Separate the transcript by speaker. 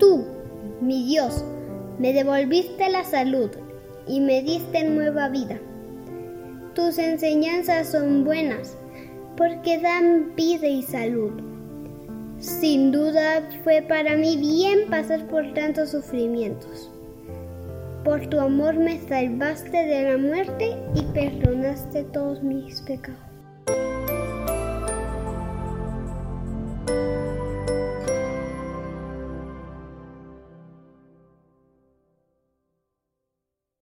Speaker 1: Tú, mi Dios, me devolviste la salud y me diste nueva vida. Tus enseñanzas son buenas porque dan vida y salud. Sin duda fue para mí bien pasar por tantos sufrimientos. Por tu amor me salvaste de la muerte y perdonaste todos mis pecados.